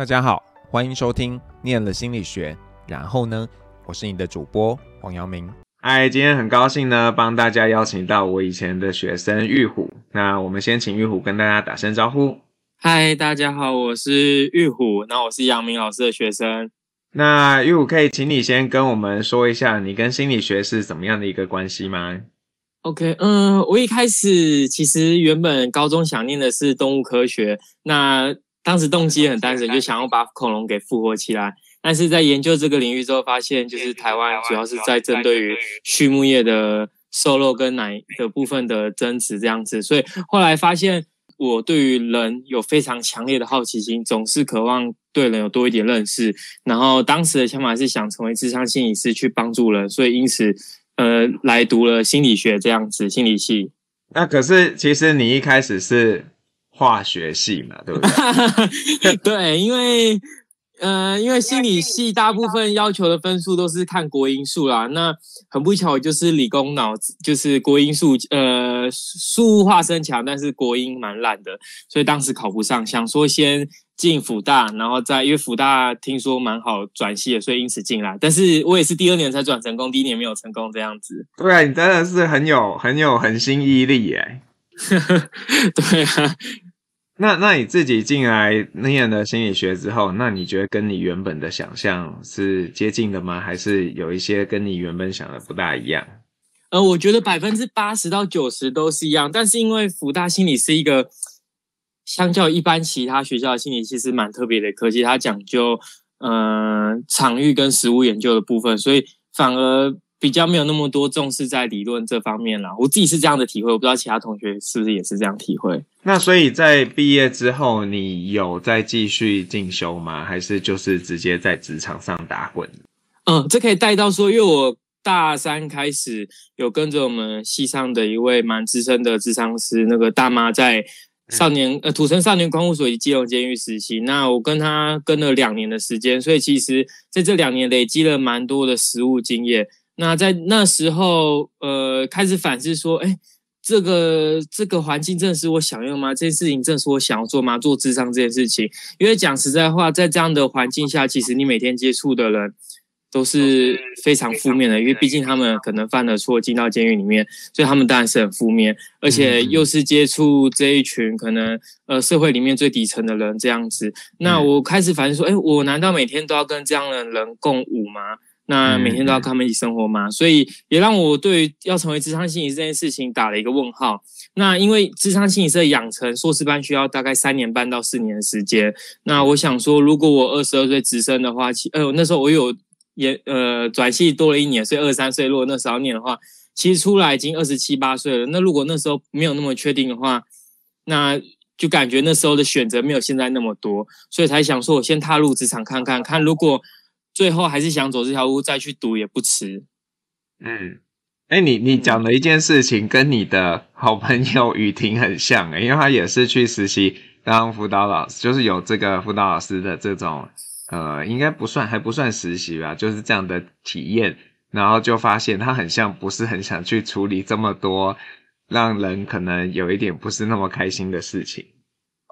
大家好，欢迎收听念了心理学。然后呢，我是你的主播黄阳明。嗨，今天很高兴呢，帮大家邀请到我以前的学生玉虎。那我们先请玉虎跟大家打声招呼。嗨，大家好，我是玉虎。那我是阳明老师的学生。那玉虎可以请你先跟我们说一下，你跟心理学是怎么样的一个关系吗？OK，嗯，我一开始其实原本高中想念的是动物科学。那当时动机也很单纯，就想要把恐龙给复活起来。但是在研究这个领域之后，发现就是台湾主要是在针对于畜牧业的瘦肉跟奶的部分的增值这样子。所以后来发现，我对于人有非常强烈的好奇心，总是渴望对人有多一点认识。然后当时的想法是想成为智商心理师去帮助人，所以因此呃来读了心理学这样子心理系。那可是其实你一开始是。化学系嘛，对不对？对，因为，呃，因为心理系大部分要求的分数都是看国英数啦。那很不巧，就是理工脑子就是国英数，呃，数化生强，但是国英蛮烂的，所以当时考不上。想说先进辅大，然后再因为辅大听说蛮好转系的，所以因此进来。但是我也是第二年才转成功，第一年没有成功这样子。对啊，你真的是很有很有恒心毅力耶。对啊。那那你自己进来念了心理学之后，那你觉得跟你原本的想象是接近的吗？还是有一些跟你原本想的不大一样？呃，我觉得百分之八十到九十都是一样，但是因为福大心理是一个相较一般其他学校的心理，其实蛮特别的科技，它讲究嗯、呃、场域跟实物研究的部分，所以反而。比较没有那么多重视在理论这方面啦，我自己是这样的体会，我不知道其他同学是不是也是这样体会。那所以在毕业之后，你有再继续进修吗？还是就是直接在职场上打滚？嗯，这可以带到说，因为我大三开始有跟着我们系上的一位蛮资深的智商师，那个大妈在少年、嗯、呃土城少年观护所以及基隆监狱实习。那我跟他跟了两年的时间，所以其实在这两年累积了蛮多的实务经验。那在那时候，呃，开始反思说，哎，这个这个环境真的是我想要吗？这件事情真的是我想要做吗？做智商这件事情，因为讲实在话，在这样的环境下，其实你每天接触的人都是非常负面的，因为毕竟他们可能犯了错进到监狱里面，所以他们当然是很负面，而且又是接触这一群可能呃社会里面最底层的人这样子。那我开始反思说，哎，我难道每天都要跟这样的人共舞吗？那每天都要跟他们一起生活嘛？所以也让我对要成为智商心理师这件事情打了一个问号。那因为智商心理师的养成硕士班需要大概三年半到四年的时间。那我想说，如果我二十二岁直升的话，其呃那时候我有也呃转系多了一年，所以二十三岁。如果那时候念的话，其实出来已经二十七八岁了。那如果那时候没有那么确定的话，那就感觉那时候的选择没有现在那么多，所以才想说我先踏入职场看看看，如果。最后还是想走这条路，再去读也不迟。嗯，哎、欸，你你讲的一件事情跟你的好朋友雨婷很像，因为她也是去实习当辅导老师，就是有这个辅导老师的这种呃，应该不算还不算实习吧，就是这样的体验，然后就发现她很像不是很想去处理这么多让人可能有一点不是那么开心的事情。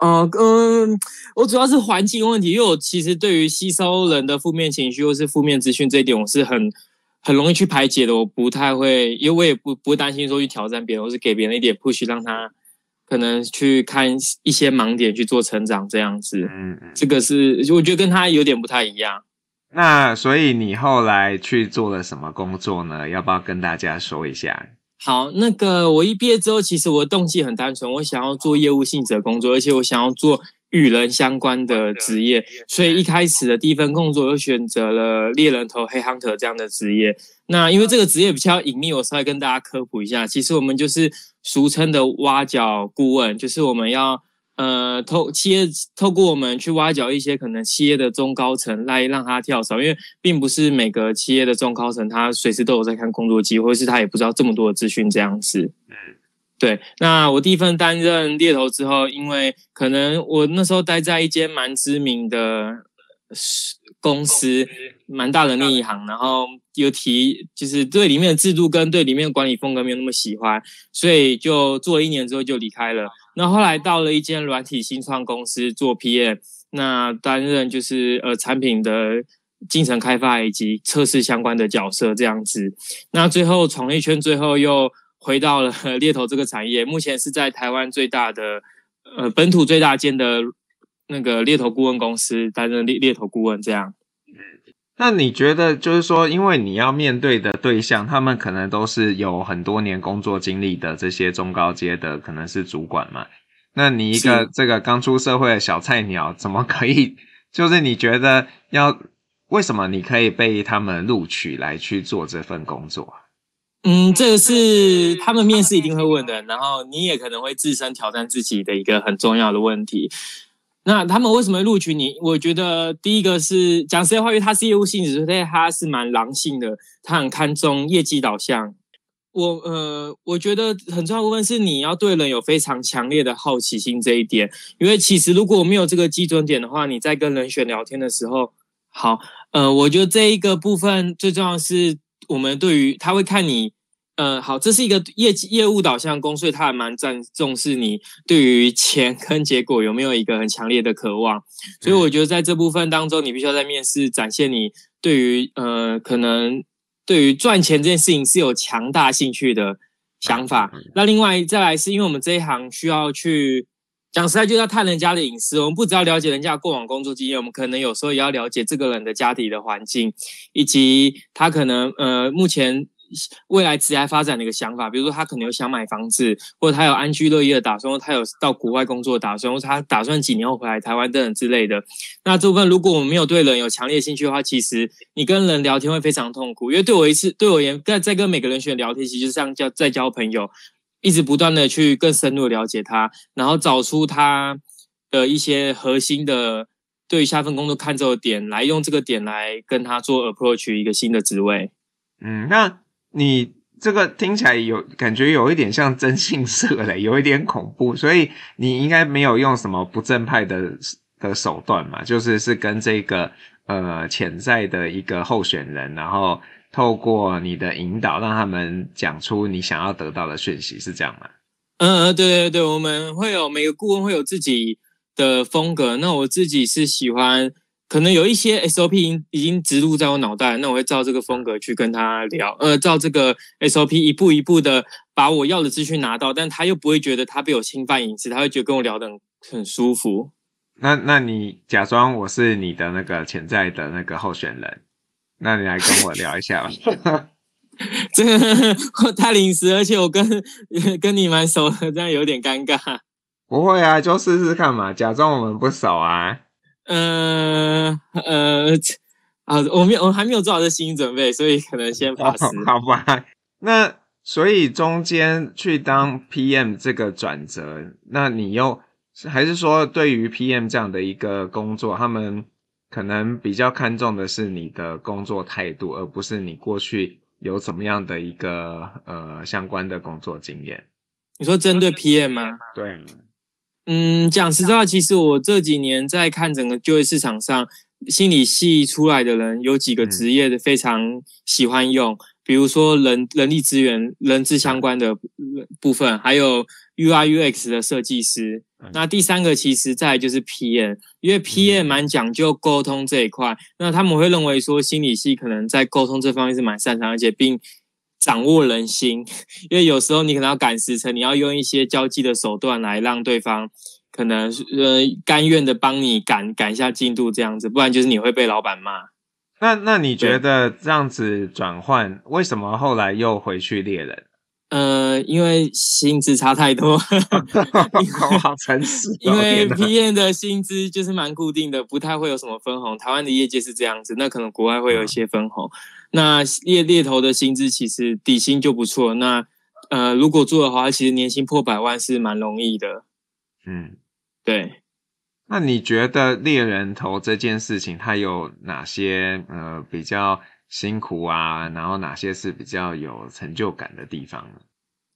呃，嗯，我主要是环境问题，因为我其实对于吸收人的负面情绪或是负面资讯这一点，我是很很容易去排解的。我不太会，因为我也不不会担心说去挑战别人，我是给别人一点 push，让他可能去看一些盲点去做成长这样子。嗯嗯，这个是我觉得跟他有点不太一样。那所以你后来去做了什么工作呢？要不要跟大家说一下？好，那个我一毕业之后，其实我的动机很单纯，我想要做业务性质的工作，而且我想要做与人相关的职业，所以一开始的第一份工作就选择了猎人头黑 hunter 这样的职业。那因为这个职业比较隐秘，我稍微跟大家科普一下，其实我们就是俗称的挖角顾问，就是我们要。呃，透企业透过我们去挖角一些可能企业的中高层来让他跳槽，因为并不是每个企业的中高层他随时都有在看工作机会，或是他也不知道这么多的资讯这样子。嗯，对。那我第一份担任猎头之后，因为可能我那时候待在一间蛮知名的公司，蛮大的那一行，然后有提就是对里面的制度跟对里面的管理风格没有那么喜欢，所以就做了一年之后就离开了。那后来到了一间软体新创公司做 PM，那担任就是呃产品的进程开发以及测试相关的角色这样子。那最后闯了一圈，最后又回到了 猎头这个产业，目前是在台湾最大的呃本土最大间的那个猎头顾问公司担任猎猎头顾问这样。那你觉得就是说，因为你要面对的对象，他们可能都是有很多年工作经历的这些中高阶的，可能是主管嘛？那你一个这个刚出社会的小菜鸟，怎么可以？就是你觉得要为什么你可以被他们录取来去做这份工作？嗯，这个是他们面试一定会问的，然后你也可能会自身挑战自己的一个很重要的问题。那他们为什么录取你？我觉得第一个是讲实在话，因为他是业务性质，所以他是蛮狼性的，他很看重业绩导向。我呃，我觉得很重要部分是你要对人有非常强烈的好奇心这一点，因为其实如果没有这个基准点的话，你在跟人选聊天的时候，好，呃，我觉得这一个部分最重要是我们对于他会看你。呃，好，这是一个业绩业务导向工，所以他还蛮重重视你对于钱跟结果有没有一个很强烈的渴望。所以我觉得在这部分当中，你必须要在面试展现你对于呃可能对于赚钱这件事情是有强大兴趣的想法。那另外再来是因为我们这一行需要去讲实在，就是要探人家的隐私。我们不只要了解人家过往工作经验，我们可能有时候也要了解这个人的家庭的环境，以及他可能呃目前。未来职业发展的一个想法，比如说他可能有想买房子，或者他有安居乐业的打算，或他有到国外工作的打算，或者他打算几年后回来台湾等等之类的。那这部分如果我们没有对人有强烈兴趣的话，其实你跟人聊天会非常痛苦。因为对我一次，对我而言，在在跟每个人选聊天，其实就像叫在交朋友，一直不断的去更深入的了解他，然后找出他的一些核心的对于下份工作看重的点，来用这个点来跟他做 approach 一个新的职位。嗯，那。你这个听起来有感觉有一点像征信社嘞，有一点恐怖，所以你应该没有用什么不正派的的手段嘛？就是是跟这个呃潜在的一个候选人，然后透过你的引导，让他们讲出你想要得到的讯息，是这样吗？嗯嗯，对对对，我们会有每个顾问会有自己的风格，那我自己是喜欢。可能有一些 SOP 已经植入在我脑袋，那我会照这个风格去跟他聊，呃，照这个 SOP 一步一步的把我要的资讯拿到，但他又不会觉得他被我侵犯隐私，他会觉得跟我聊得很很舒服。那那你假装我是你的那个潜在的那个候选人，那你来跟我聊一下吧。这个太临时，而且我跟 跟你蛮熟的，这样有点尴尬。不会啊，就试试看嘛，假装我们不熟啊。嗯呃，呃啊，我没有，我还没有做好这心理准备，所以可能先 pass。好吧，那所以中间去当 PM 这个转折，那你又还是说对于 PM 这样的一个工作，他们可能比较看重的是你的工作态度，而不是你过去有怎么样的一个呃相关的工作经验。你说针对 PM 吗？对。嗯，讲实话，其实我这几年在看整个就业市场上，心理系出来的人有几个职业的非常喜欢用，嗯、比如说人人力资源、人资相关的部分，还有 UI UX 的设计师。嗯、那第三个其实在就是 PM，因为 PM 蛮讲究沟通这一块，那他们会认为说心理系可能在沟通这方面是蛮擅长，而且并掌握人心，因为有时候你可能要赶时辰，你要用一些交际的手段来让对方可能呃甘愿的帮你赶赶一下进度这样子，不然就是你会被老板骂。那那你觉得这样子转换，为什么后来又回去猎人？呃，因为薪资差太多，好诚实。因为 P N 的薪资就是蛮固定的，不太会有什么分红。台湾的业界是这样子，那可能国外会有一些分红。嗯、那猎猎头的薪资其实底薪就不错。那呃，如果做的话，其实年薪破百万是蛮容易的。嗯，对。那你觉得猎人头这件事情，它有哪些呃比较？辛苦啊，然后哪些是比较有成就感的地方呢？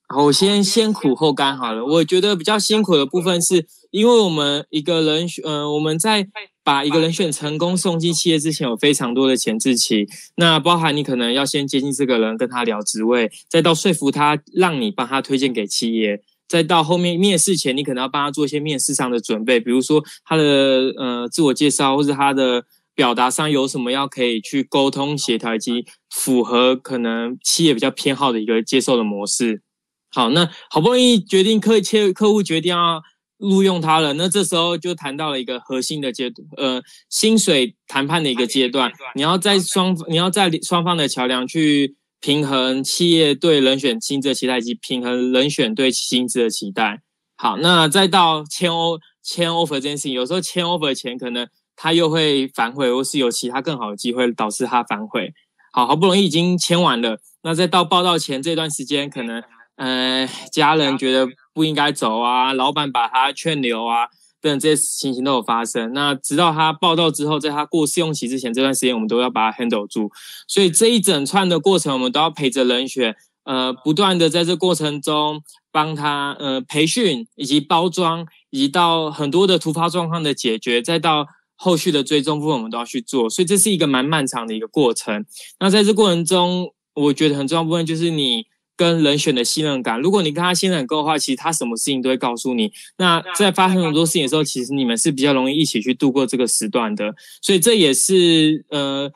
好，我先先苦后甘好了。我觉得比较辛苦的部分是，因为我们一个人，呃，我们在把一个人选成功送进企业之前，有非常多的前置期。那包含你可能要先接近这个人，跟他聊职位，再到说服他，让你帮他推荐给企业，再到后面面试前，你可能要帮他做一些面试上的准备，比如说他的呃自我介绍，或是他的表达上有什么要可以去沟通协调，以及符合可能企业比较偏好的一个接受的模式。好，那好不容易决定客切客户决定要。录用他了，那这时候就谈到了一个核心的阶段，呃，薪水谈判的一个阶段。你要在双，你要在双方的桥梁去平衡企业对人选薪资的期待，以及平衡人选对薪资的期待。好，那再到签 O 签 offer 这件事情，有时候签 offer 前可能他又会反悔，或是有其他更好的机会导致他反悔。好，好不容易已经签完了，那再到报道前这段时间，可能呃家人觉得。不应该走啊！老板把他劝留啊，等等这些情形都有发生。那直到他报到之后，在他过试用期之前这段时间，我们都要把他 handle 住。所以这一整串的过程，我们都要陪着人选，呃，不断的在这过程中帮他呃培训，以及包装，以及到很多的突发状况的解决，再到后续的追踪部分，我们都要去做。所以这是一个蛮漫长的一个过程。那在这过程中，我觉得很重要部分就是你。跟人选的信任感，如果你跟他信任够的话，其实他什么事情都会告诉你。那在发生很多事情的时候，其实你们是比较容易一起去度过这个时段的。所以这也是呃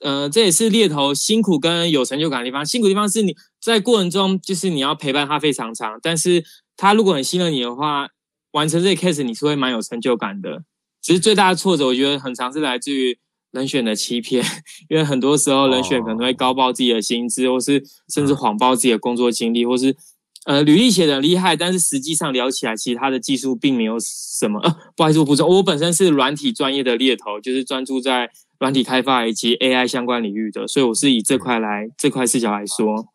呃，这也是猎头辛苦跟有成就感的地方。辛苦的地方是你在过程中，就是你要陪伴他非常长，但是他如果很信任你的话，完成这个 case 你是会蛮有成就感的。其实最大的挫折，我觉得很常是来自于。人选的欺骗，因为很多时候人选可能会高报自己的薪资，或是甚至谎报自己的工作经历，或是呃履历写的很厉害，但是实际上聊起来，其实他的技术并没有什么。呃，不好意思，我补充，我本身是软体专业的猎头，就是专注在软体开发以及 AI 相关领域的，所以我是以这块来这块视角来说。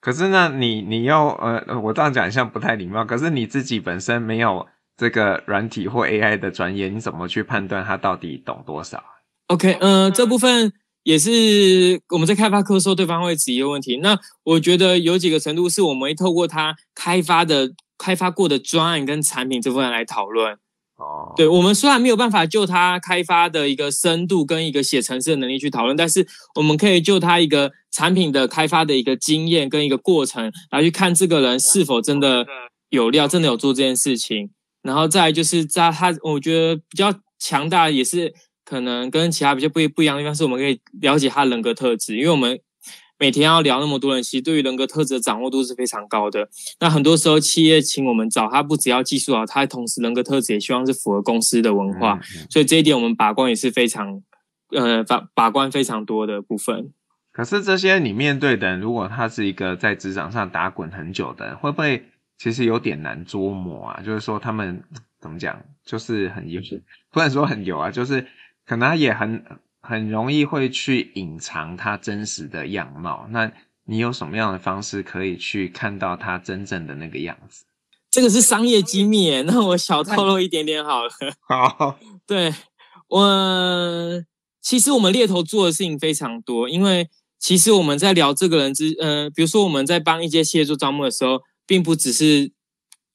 可是呢，你你要呃，我这样讲一下不太礼貌，可是你自己本身没有这个软体或 AI 的专业，你怎么去判断他到底懂多少？OK，呃，这部分也是我们在开发课的时候，对方会质疑的问题。那我觉得有几个程度是我们会透过他开发的、开发过的专案跟产品这部分来讨论。哦，对，我们虽然没有办法就他开发的一个深度跟一个写程式的能力去讨论，但是我们可以就他一个产品的开发的一个经验跟一个过程来去看这个人是否真的有料，真的有做这件事情。然后再来就是在他，我觉得比较强大也是。可能跟其他比较不不一样的地方是，我们可以了解他人格特质，因为我们每天要聊那么多人，其实对于人格特质的掌握度是非常高的。那很多时候企业请我们找他，不只要技术好，他同时人格特质也希望是符合公司的文化，嗯嗯、所以这一点我们把关也是非常呃把把关非常多的部分。可是这些你面对的人，如果他是一个在职场上打滚很久的人，会不会其实有点难捉摸啊？就是说他们怎么讲，就是很油，不能说很油啊，就是。可能他也很很容易会去隐藏他真实的样貌。那你有什么样的方式可以去看到他真正的那个样子？这个是商业机密耶，那我小透露一点点好了。好，对，我其实我们猎头做的事情非常多，因为其实我们在聊这个人之，呃，比如说我们在帮一些企业做招募的时候，并不只是。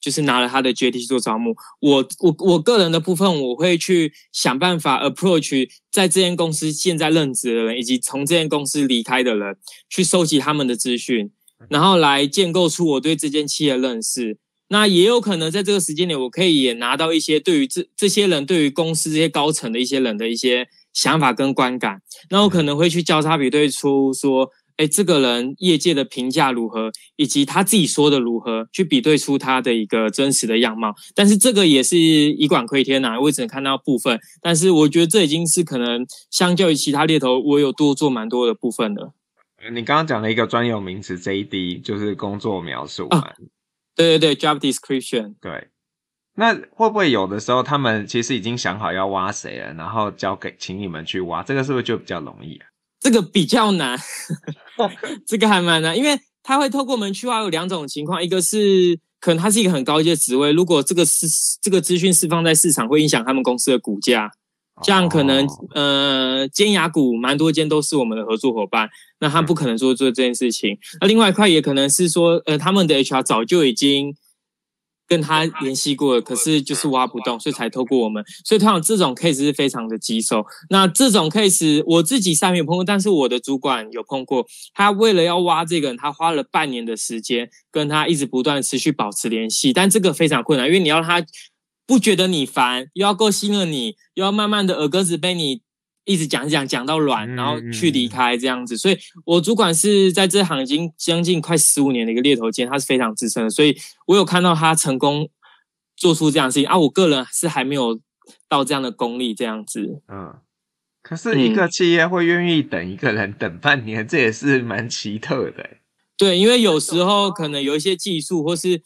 就是拿了他的 JT 去做招募，我我我个人的部分，我会去想办法 approach 在这间公司现在任职的人，以及从这间公司离开的人，去收集他们的资讯，然后来建构出我对这间企业的认识。那也有可能在这个时间点，我可以也拿到一些对于这这些人对于公司这些高层的一些人的一些想法跟观感。那我可能会去交叉比对出说。哎，这个人业界的评价如何，以及他自己说的如何，去比对出他的一个真实的样貌。但是这个也是以管窥天呐，我只能看到部分。但是我觉得这已经是可能相较于其他猎头，我有多做蛮多的部分了。你刚刚讲了一个专有名词 JD，就是工作描述嘛。啊，对对对，Job Description。对。那会不会有的时候他们其实已经想好要挖谁了，然后交给请你们去挖，这个是不是就比较容易啊？这个比较难，这个还蛮难，因为他会透过我们去挖有两种情况，一个是可能他是一个很高阶的职位，如果这个是这个资讯释放在市场，会影响他们公司的股价，这样可能呃尖牙股蛮多间都是我们的合作伙伴，那他不可能说做这件事情。那另外一块也可能是说，呃，他们的 HR 早就已经跟他联系过了，可是就是挖不动，所以才透过我们。所以通常这种 case 是非常的棘手。那这种 case 我自己上面有碰过，但是我的主管有碰过。他为了要挖这个人，他花了半年的时间，跟他一直不断持续保持联系。但这个非常困难，因为你要他不觉得你烦，又要够信任你，又要慢慢的耳根子被你。一直讲讲讲到软，然后去离开这样子，所以我主管是在这行已经将近快十五年的一个猎头间，他是非常资深的，所以我有看到他成功做出这样的事情啊。我个人是还没有到这样的功力这样子。嗯，可是一个企业会愿意等一个人等半年，嗯、这也是蛮奇特的。对，因为有时候可能有一些技术或是。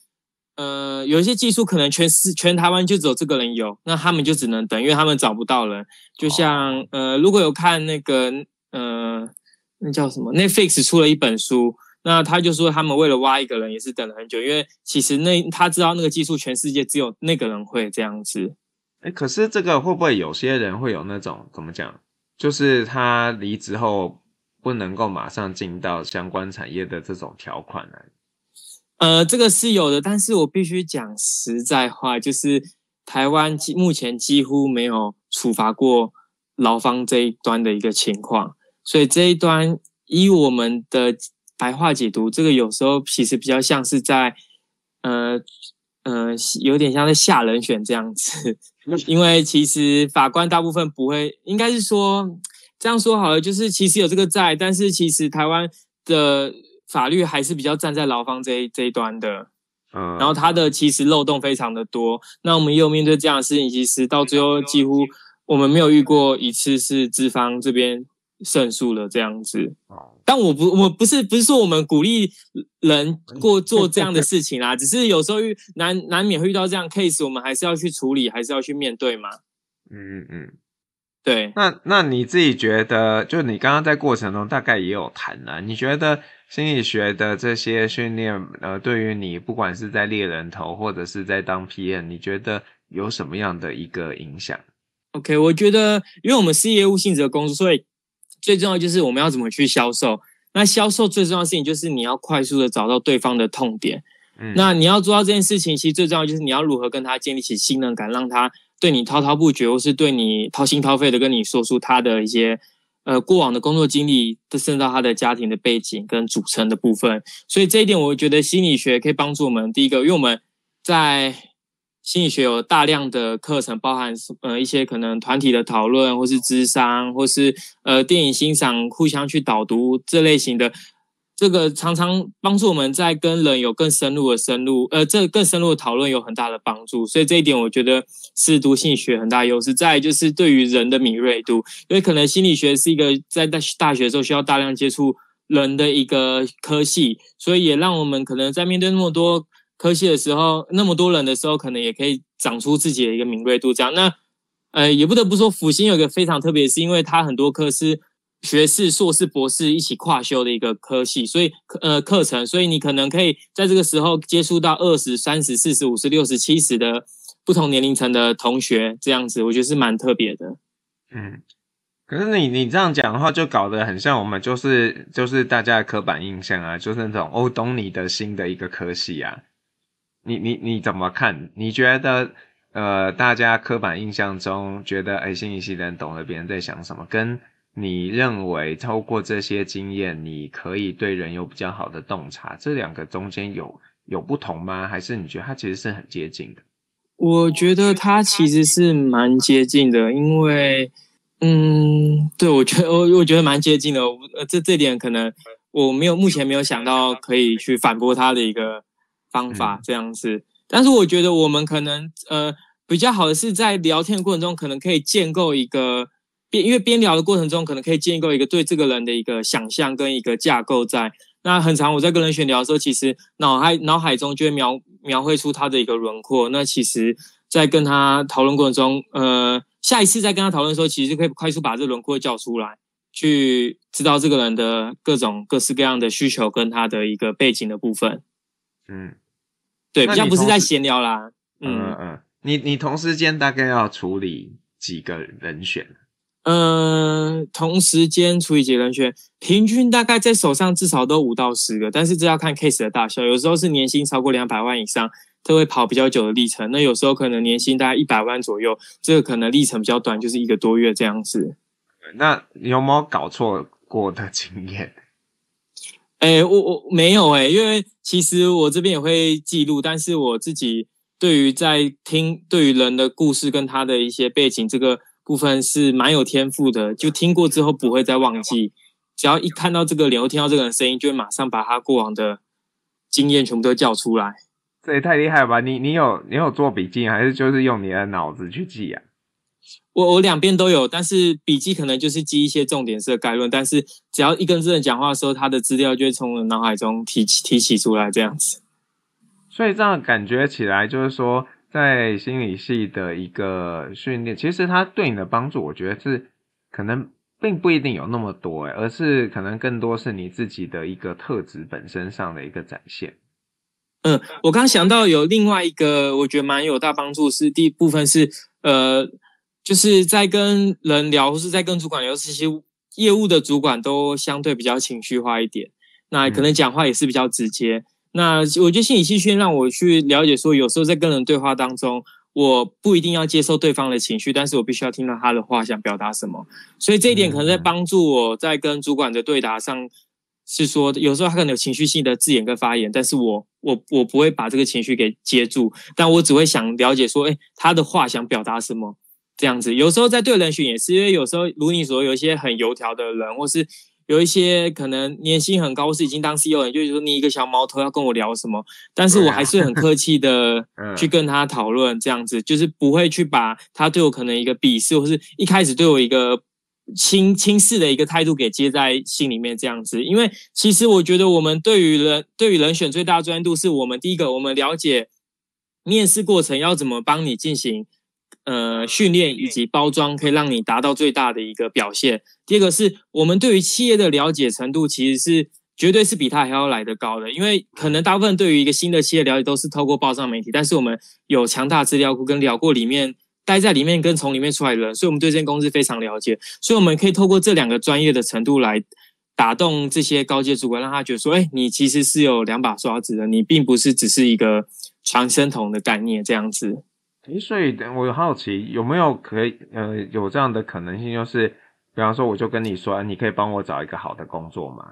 呃，有一些技术可能全市全台湾就只有这个人有，那他们就只能等，因为他们找不到人。就像呃，如果有看那个呃，那叫什么？Netflix 出了一本书，那他就说他们为了挖一个人也是等了很久，因为其实那他知道那个技术全世界只有那个人会这样子。哎，可是这个会不会有些人会有那种怎么讲？就是他离职后不能够马上进到相关产业的这种条款呢？呃，这个是有的，但是我必须讲实在话，就是台湾目前几乎没有处罚过劳方这一端的一个情况，所以这一端依我们的白话解读，这个有时候其实比较像是在，呃呃，有点像在下人选这样子，因为其实法官大部分不会，应该是说这样说好了，就是其实有这个在，但是其实台湾的。法律还是比较站在劳方这一这一端的，嗯，然后它的其实漏洞非常的多。那我们也有面对这样的事情，其实到最后几乎我们没有遇过一次是资方这边胜诉了这样子。但我不我不是不是说我们鼓励人过做这样的事情啦，只是有时候遇难难免会遇到这样 case，我们还是要去处理，还是要去面对嘛。嗯嗯嗯。对，那那你自己觉得，就你刚刚在过程中大概也有谈了，你觉得心理学的这些训练，呃，对于你不管是在猎人头或者是在当 PM，你觉得有什么样的一个影响？OK，我觉得，因为我们是业务性质的工作，所以最重要就是我们要怎么去销售。那销售最重要的事情就是你要快速的找到对方的痛点。嗯，那你要做到这件事情，其实最重要就是你要如何跟他建立起信任感，让他。对你滔滔不绝，或是对你掏心掏肺的跟你说出他的一些呃过往的工作经历，甚至到他的家庭的背景跟组成的部分。所以这一点，我觉得心理学可以帮助我们。第一个，因为我们在心理学有大量的课程，包含呃一些可能团体的讨论，或是智商，或是呃电影欣赏，互相去导读这类型的。这个常常帮助我们在跟人有更深入的深入，呃，这更深入的讨论有很大的帮助。所以这一点我觉得是读心理学很大优势。再就是对于人的敏锐度，因为可能心理学是一个在大大学时候需要大量接触人的一个科系，所以也让我们可能在面对那么多科系的时候，那么多人的时候，可能也可以长出自己的一个敏锐度。这样，那呃，也不得不说，辅心有一个非常特别，是因为它很多科是。学士、硕士、博士一起跨修的一个科系，所以呃课程，所以你可能可以在这个时候接触到二十、三十、四十、五十、六十、七十的不同年龄层的同学，这样子我觉得是蛮特别的。嗯，可是你你这样讲的话，就搞得很像我们就是就是大家的刻板印象啊，就是那种哦懂你的心的一个科系啊。你你你怎么看？你觉得呃大家刻板印象中觉得哎心理系的人懂得别人在想什么，跟你认为透过这些经验，你可以对人有比较好的洞察，这两个中间有有不同吗？还是你觉得它其实是很接近的？我觉得它其实是蛮接近的，因为，嗯，对，我觉得我我觉得蛮接近的。呃，这这点可能我没有目前没有想到可以去反驳他的一个方法这样子。但是我觉得我们可能呃比较好的是在聊天的过程中，可能可以建构一个。边因为边聊的过程中，可能可以建构一个对这个人的一个想象跟一个架构在。那很长我在跟人选聊的时候，其实脑海脑海中就会描描绘出他的一个轮廓。那其实，在跟他讨论过程中，呃，下一次再跟他讨论的时候，其实就可以快速把这个轮廓叫出来，去知道这个人的各种各式各样的需求跟他的一个背景的部分。嗯，对，比较不是在闲聊啦。嗯嗯嗯，你你同时间大概要处理几个人选？嗯，同时间除以几个人选，平均大概在手上至少都五到十个，但是这要看 case 的大小，有时候是年薪超过两百万以上，都会跑比较久的历程。那有时候可能年薪大概一百万左右，这个可能历程比较短，就是一个多月这样子。那你有没有搞错过的经验？哎，我我没有哎，因为其实我这边也会记录，但是我自己对于在听对于人的故事跟他的一些背景这个部分是蛮有天赋的，就听过之后不会再忘记。只要一看到这个脸，或听到这个人声音，就会马上把他过往的经验全部都叫出来。这也太厉害了吧！你你有你有做笔记，还是就是用你的脑子去记啊？我我两边都有，但是笔记可能就是记一些重点式的概论，但是只要一跟这人讲话的时候，他的资料就会从我脑海中提起提起出来，这样子。所以这样感觉起来，就是说在心理系的一个训练，其实它对你的帮助，我觉得是可能。并不一定有那么多诶，而是可能更多是你自己的一个特质本身上的一个展现。嗯，我刚想到有另外一个，我觉得蛮有大帮助，是第一部分是呃，就是在跟人聊，或是在跟主管聊，这些业务的主管都相对比较情绪化一点，那可能讲话也是比较直接。那我觉得心理系训让我去了解说，有时候在跟人对话当中。我不一定要接受对方的情绪，但是我必须要听到他的话想表达什么。所以这一点可能在帮助我在跟主管的对答上，是说有时候他可能有情绪性的字眼跟发言，但是我我我不会把这个情绪给接住，但我只会想了解说，诶，他的话想表达什么这样子。有时候在对人选也是，因为有时候如你所说，有一些很油条的人，或是。有一些可能年薪很高，是已经当 CEO 的，就是说你一个小毛头要跟我聊什么，但是我还是很客气的 去跟他讨论，这样子就是不会去把他对我可能一个鄙视，或是一开始对我一个轻轻视的一个态度给接在心里面，这样子。因为其实我觉得我们对于人对于人选最大的专注，是我们第一个，我们了解面试过程要怎么帮你进行。呃，训练以及包装可以让你达到最大的一个表现。第二个是我们对于企业的了解程度，其实是绝对是比他还要来得高的。因为可能大部分对于一个新的企业了解都是透过报上媒体，但是我们有强大资料库跟聊过里面待在里面跟从里面出来的人，所以我们对这间公司非常了解。所以我们可以透过这两个专业的程度来打动这些高阶主管，让他觉得说：“哎，你其实是有两把刷子的，你并不是只是一个传声筒的概念这样子。”诶，所以我好奇，有没有可以呃有这样的可能性，就是比方说，我就跟你说，你可以帮我找一个好的工作吗？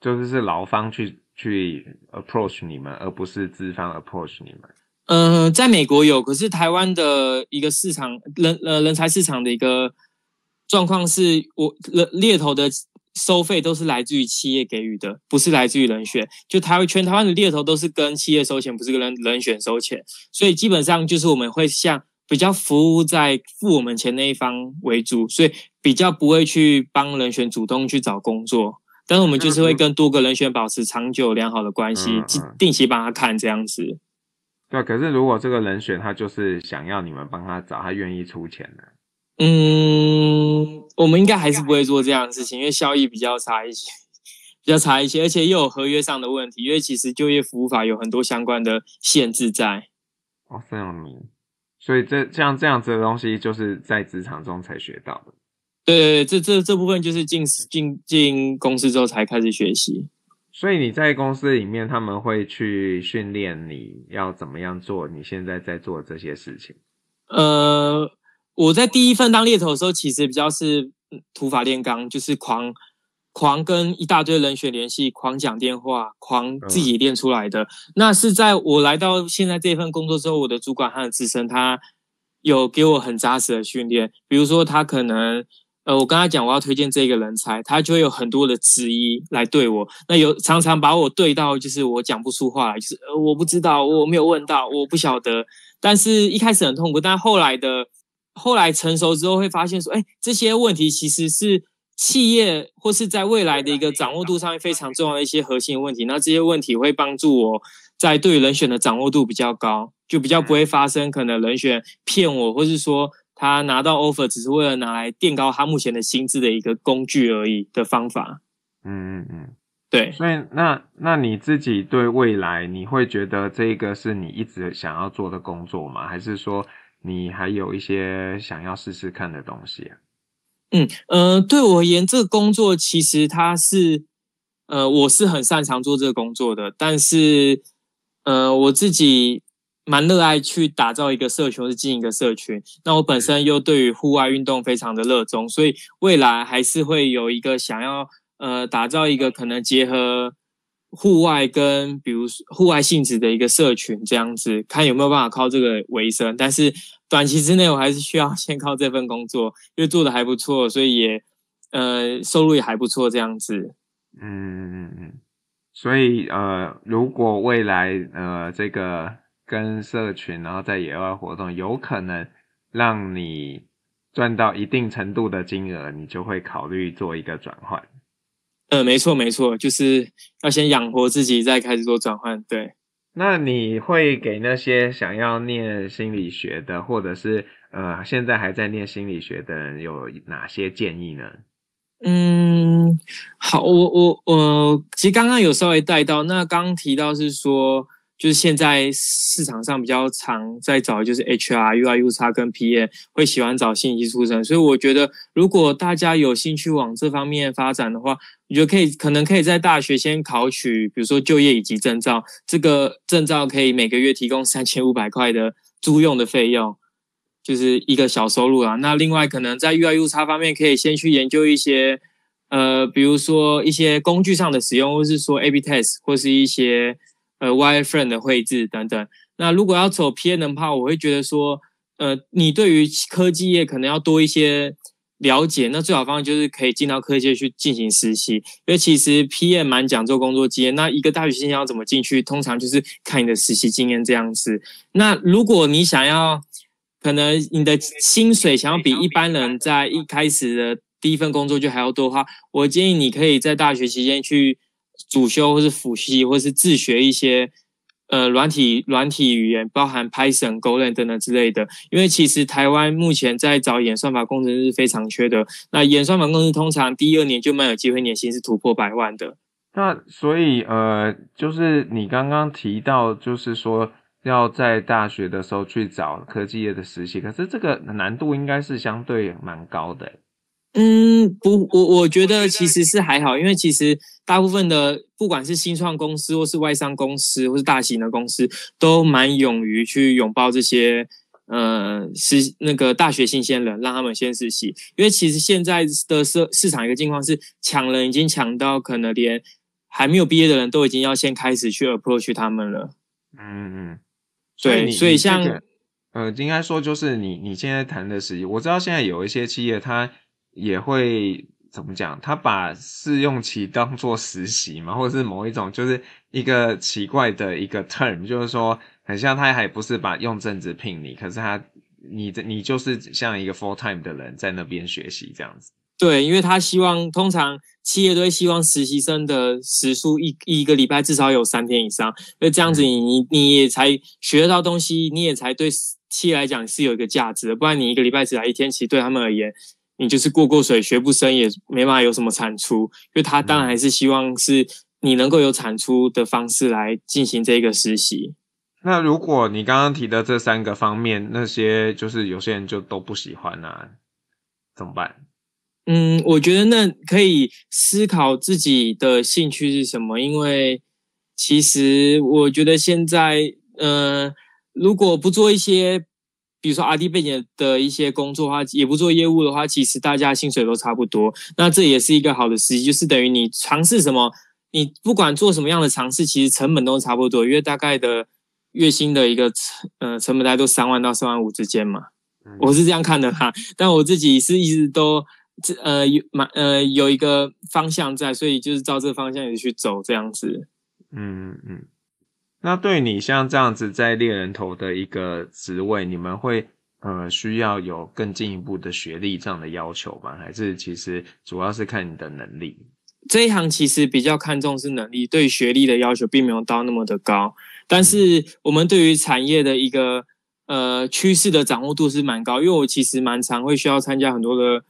就是是劳方去去 approach 你们，而不是资方 approach 你们。呃，在美国有，可是台湾的一个市场人呃人才市场的一个状况是，我人猎头的。收费都是来自于企业给予的，不是来自于人选。就台湾全台湾的猎头都是跟企业收钱，不是跟人人选收钱。所以基本上就是我们会像比较服务在付我们钱那一方为主，所以比较不会去帮人选主动去找工作。但是我们就是会跟多个人选保持长久良好的关系，定期帮他看这样子。对，可是如果这个人选他就是想要你们帮他找，他愿意出钱的。嗯，我们应该还是不会做这样的事情，因为效益比较差一些，比较差一些，而且又有合约上的问题。因为其实就业服务法有很多相关的限制在。哦，这样子，所以这像这样子的东西，就是在职场中才学到的。对对对，这这这部分就是进进进公司之后才开始学习。所以你在公司里面，他们会去训练你要怎么样做你现在在做这些事情。呃。我在第一份当猎头的时候，其实比较是土法炼钢，就是狂狂跟一大堆人选联系，狂讲电话，狂自己练出来的。那是在我来到现在这份工作之后，我的主管他的资深他有给我很扎实的训练。比如说，他可能呃，我跟他讲我要推荐这个人才，他就会有很多的质疑来对我。那有常常把我对到就是我讲不出话来，就是呃我不知道，我没有问到，我不晓得。但是一开始很痛苦，但后来的。后来成熟之后会发现说，哎，这些问题其实是企业或是在未来的一个掌握度上面非常重要的一些核心问题。那这些问题会帮助我在对人选的掌握度比较高，就比较不会发生可能人选骗我，或是说他拿到 offer 只是为了拿来垫高他目前的薪资的一个工具而已的方法。嗯嗯嗯，对。所以那那你自己对未来你会觉得这个是你一直想要做的工作吗？还是说？你还有一些想要试试看的东西啊？嗯呃，对我而言，这个工作其实它是呃，我是很擅长做这个工作的，但是呃，我自己蛮热爱去打造一个社群或是经营一个社群。那我本身又对于户外运动非常的热衷，所以未来还是会有一个想要呃打造一个可能结合户外跟比如户外性质的一个社群这样子，看有没有办法靠这个为生。但是短期之内我还是需要先靠这份工作，因为做的还不错，所以也呃收入也还不错这样子。嗯嗯嗯，所以呃如果未来呃这个。跟社群，然后在野外活动，有可能让你赚到一定程度的金额，你就会考虑做一个转换。呃，没错没错，就是要先养活自己，再开始做转换。对，那你会给那些想要念心理学的，或者是呃现在还在念心理学的人，有哪些建议呢？嗯，好，我我我其实刚刚有稍微带到，那刚刚提到是说。就是现在市场上比较常在找，就是 HR、UI、UX 跟 PM 会喜欢找信息出身，所以我觉得如果大家有兴趣往这方面发展的话，我觉得可以，可能可以在大学先考取，比如说就业以及证照，这个证照可以每个月提供三千五百块的租用的费用，就是一个小收入啊。那另外可能在 UI、UX 方面，可以先去研究一些，呃，比如说一些工具上的使用，或是说 A/B test，或是一些。呃，wireframe 的绘制等等。那如果要走 PM 的话，我会觉得说，呃，你对于科技业可能要多一些了解。那最好方法就是可以进到科技业去进行实习，因为其实 PM 蛮讲究工作经验。那一个大学新鲜要怎么进去？通常就是看你的实习经验这样子。那如果你想要，可能你的薪水想要比一般人在一开始的第一份工作就还要多的话，我建议你可以在大学期间去。主修或是辅系，或是自学一些呃软体软体语言，包含 Python、Golang 等等之类的。因为其实台湾目前在找演算法工程师是非常缺的。那演算法工程师通常第二年就蛮有机会，年薪是突破百万的。那所以呃，就是你刚刚提到，就是说要在大学的时候去找科技业的实习，可是这个难度应该是相对蛮高的。嗯，不，我我觉得其实是还好，因为其实大部分的不管是新创公司，或是外商公司，或是大型的公司，都蛮勇于去拥抱这些呃实那个大学新鲜人，让他们先实习。因为其实现在的市市场一个境况是，抢人已经抢到可能连还没有毕业的人都已经要先开始去 approach 他们了。嗯嗯，对，所以像呃，应该说就是你你现在谈的实习，我知道现在有一些企业它。也会怎么讲？他把试用期当做实习嘛，或者是某一种，就是一个奇怪的一个 term，就是说，很像他还不是把用正职聘你，可是他你你就是像一个 full time 的人在那边学习这样子。对，因为他希望通常企业都会希望实习生的时数一一个礼拜至少有三天以上，因为这样子你你你也才学得到东西，你也才对企业来讲是有一个价值的，不然你一个礼拜只来一天，其实对他们而言。你就是过过水，学不深，也没办法有什么产出。因为他当然还是希望是你能够有产出的方式来进行这个实习。那如果你刚刚提的这三个方面，那些就是有些人就都不喜欢啊，怎么办？嗯，我觉得那可以思考自己的兴趣是什么，因为其实我觉得现在，呃，如果不做一些。比如说 R&D 背景的一些工作的话，也不做业务的话，其实大家薪水都差不多。那这也是一个好的时机，就是等于你尝试什么，你不管做什么样的尝试，其实成本都差不多，因为大概的月薪的一个成呃成本大概都三万到三万五之间嘛。我是这样看的哈，但我自己是一直都呃有蛮呃有一个方向在，所以就是照这个方向也去走这样子。嗯嗯嗯。那对你像这样子在猎人头的一个职位，你们会呃需要有更进一步的学历这样的要求吗？还是其实主要是看你的能力？这一行其实比较看重是能力，对学历的要求并没有到那么的高。但是我们对于产业的一个呃趋势的掌握度是蛮高，因为我其实蛮常会需要参加很多的，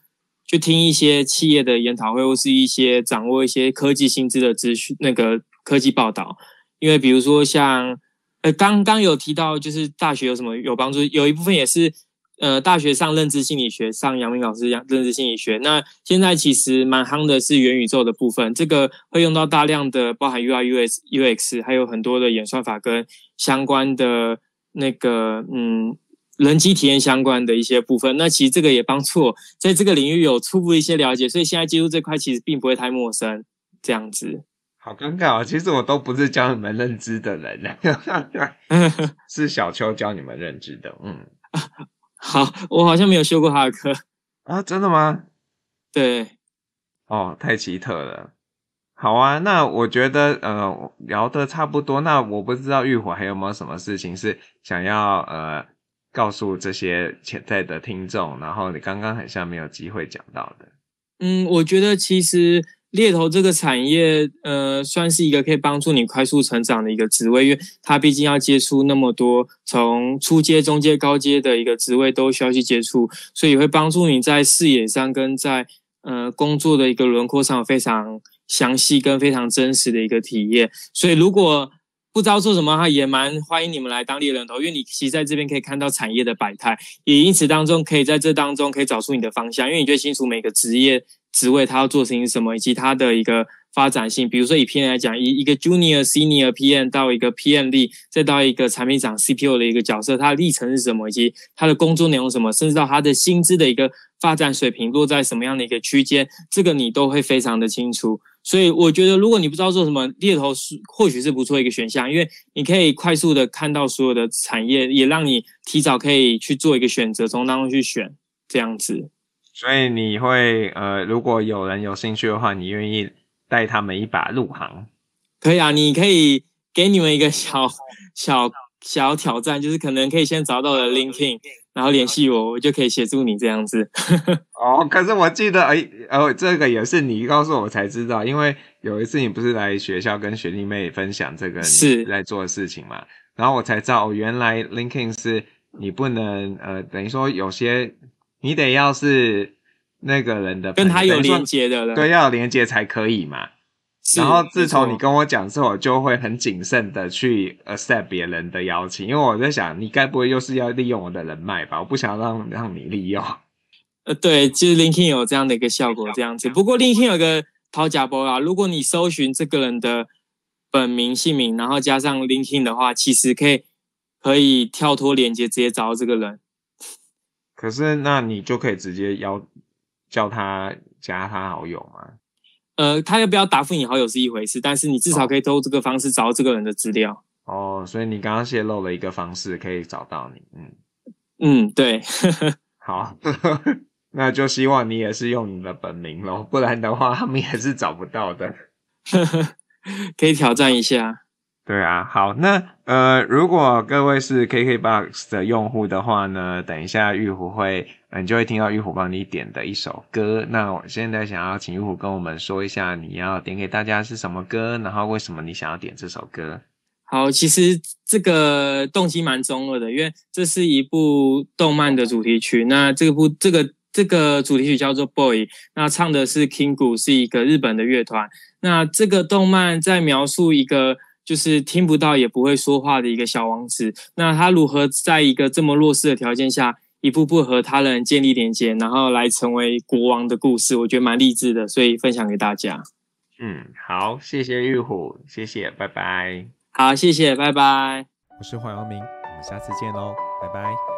去听一些企业的研讨会，或是一些掌握一些科技新知的资讯，那个科技报道。因为比如说像，呃，刚刚有提到，就是大学有什么有帮助，有一部分也是，呃，大学上认知心理学，上杨明老师讲认知心理学。那现在其实蛮夯的是元宇宙的部分，这个会用到大量的包含 UI、UX、UX，还有很多的演算法跟相关的那个嗯人机体验相关的一些部分。那其实这个也帮助我在这个领域有初步一些了解，所以现在接触这块其实并不会太陌生。这样子，好尴尬啊！其实我都不是教你们认知的人，是小秋教你们认知的。嗯，好，我好像没有修过他的课啊，真的吗？对，哦，太奇特了。好啊，那我觉得呃聊的差不多，那我不知道玉火还有没有什么事情是想要呃告诉这些潜在的听众，然后你刚刚好像没有机会讲到的。嗯，我觉得其实猎头这个产业呃算是一个可以帮助你快速成长的一个职位，因为它毕竟要接触那么多从初阶、中阶、高阶的一个职位都需要去接触，所以会帮助你在视野上跟在呃工作的一个轮廓上非常。详细跟非常真实的一个体验，所以如果不知道做什么的话，也蛮欢迎你们来当猎人头，因为你其实在这边可以看到产业的百态，也因此当中可以在这当中可以找出你的方向，因为你最清楚每个职业职位他要做成什么，以及他的一个。发展性，比如说以 PM 来讲，一一个 Junior、Senior PM 到一个 PMD，再到一个产品长 CPO 的一个角色，它的历程是什么，以及它的工作内容什么，甚至到它的薪资的一个发展水平落在什么样的一个区间，这个你都会非常的清楚。所以我觉得，如果你不知道做什么，猎头是或许是不错一个选项，因为你可以快速的看到所有的产业，也让你提早可以去做一个选择，从当中去选这样子。所以你会呃，如果有人有兴趣的话，你愿意？带他们一把入行，可以啊！你可以给你们一个小小小挑战，就是可能可以先找到我的 LinkedIn，然后联系我，我就可以协助你这样子。哦，可是我记得，哎，哦，这个也是你告诉我才知道，因为有一次你不是来学校跟学弟妹分享这个是在做的事情嘛，然后我才知道，哦，原来 LinkedIn 是你不能呃，等于说有些你得要是。那个人的跟他有连接的人，对，要有连接才可以嘛。然后自从你跟我讲之后，我就会很谨慎的去 accept 别人的邀请，因为我在想，你该不会又是要利用我的人脉吧？我不想让让你利用。呃，对，其实 LinkedIn 有这样的一个效果，这样子。不过 LinkedIn 有个讨假包啊，如果你搜寻这个人的本名、姓名，然后加上 LinkedIn 的话，其实可以可以跳脱连接，直接找到这个人。可是那你就可以直接邀。叫他加他好友吗？呃，他要不要答复你好友是一回事，但是你至少可以透过这个方式找到这个人的资料。哦，所以你刚刚泄露了一个方式可以找到你，嗯嗯，对，好，那就希望你也是用你的本名咯，不然的话他们也是找不到的。可以挑战一下。对啊，好，那呃，如果各位是 KKBOX 的用户的话呢，等一下玉虎会，嗯，就会听到玉虎帮你点的一首歌。那我现在想要请玉虎跟我们说一下，你要点给大家是什么歌，然后为什么你想要点这首歌？好，其实这个动机蛮中二的，因为这是一部动漫的主题曲。那这部这个这个主题曲叫做《Boy》，那唱的是 Kingu，是一个日本的乐团。那这个动漫在描述一个。就是听不到也不会说话的一个小王子，那他如何在一个这么弱势的条件下，一步步和他人建立连接，然后来成为国王的故事，我觉得蛮励志的，所以分享给大家。嗯，好，谢谢玉虎，谢谢，拜拜。好，谢谢，拜拜。我是黄阳明，我们下次见喽，拜拜。